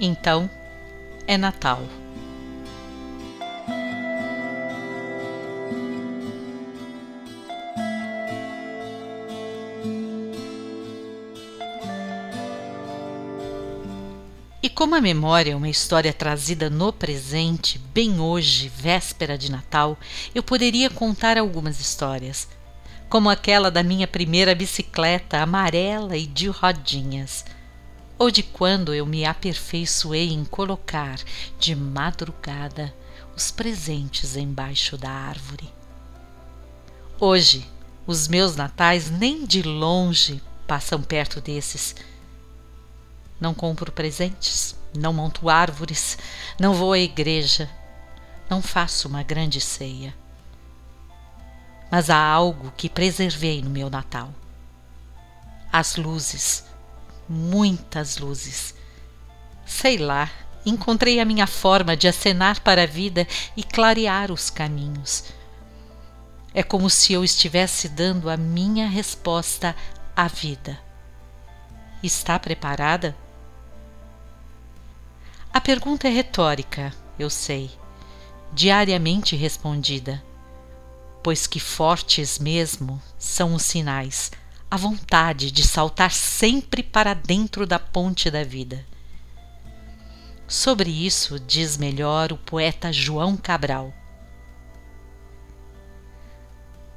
Então é Natal. E como a memória é uma história trazida no presente, bem hoje, véspera de Natal, eu poderia contar algumas histórias, como aquela da minha primeira bicicleta amarela e de rodinhas ou de quando eu me aperfeiçoei em colocar de madrugada os presentes embaixo da árvore. Hoje, os meus natais nem de longe passam perto desses. Não compro presentes, não monto árvores, não vou à igreja, não faço uma grande ceia. Mas há algo que preservei no meu Natal: as luzes muitas luzes. Sei lá, encontrei a minha forma de acenar para a vida e clarear os caminhos. É como se eu estivesse dando a minha resposta à vida. Está preparada? A pergunta é retórica, eu sei, diariamente respondida, pois que fortes mesmo são os sinais a vontade de saltar sempre para dentro da ponte da vida. Sobre isso diz melhor o poeta João Cabral.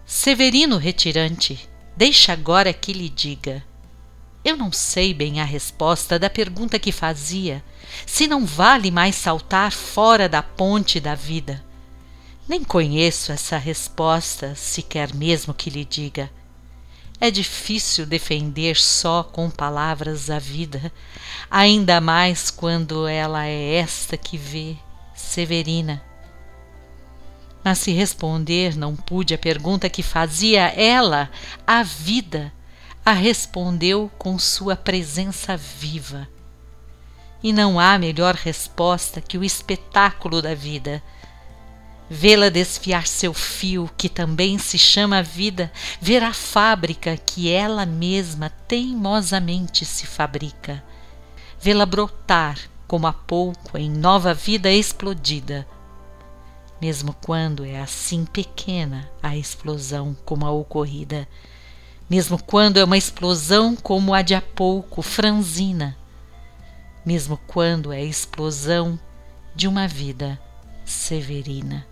Severino retirante, deixa agora que lhe diga. Eu não sei bem a resposta da pergunta que fazia, se não vale mais saltar fora da ponte da vida. Nem conheço essa resposta, se quer mesmo que lhe diga é difícil defender só com palavras a vida, ainda mais quando ela é esta que vê, Severina. Mas se responder não pude a pergunta que fazia ela, a vida, a respondeu com sua presença viva. E não há melhor resposta que o espetáculo da vida vê-la desfiar seu fio, que também se chama vida, ver a fábrica que ela mesma teimosamente se fabrica, vê-la brotar como há pouco em nova vida explodida, mesmo quando é assim pequena a explosão como a ocorrida, mesmo quando é uma explosão como a de há pouco, franzina, mesmo quando é a explosão de uma vida severina.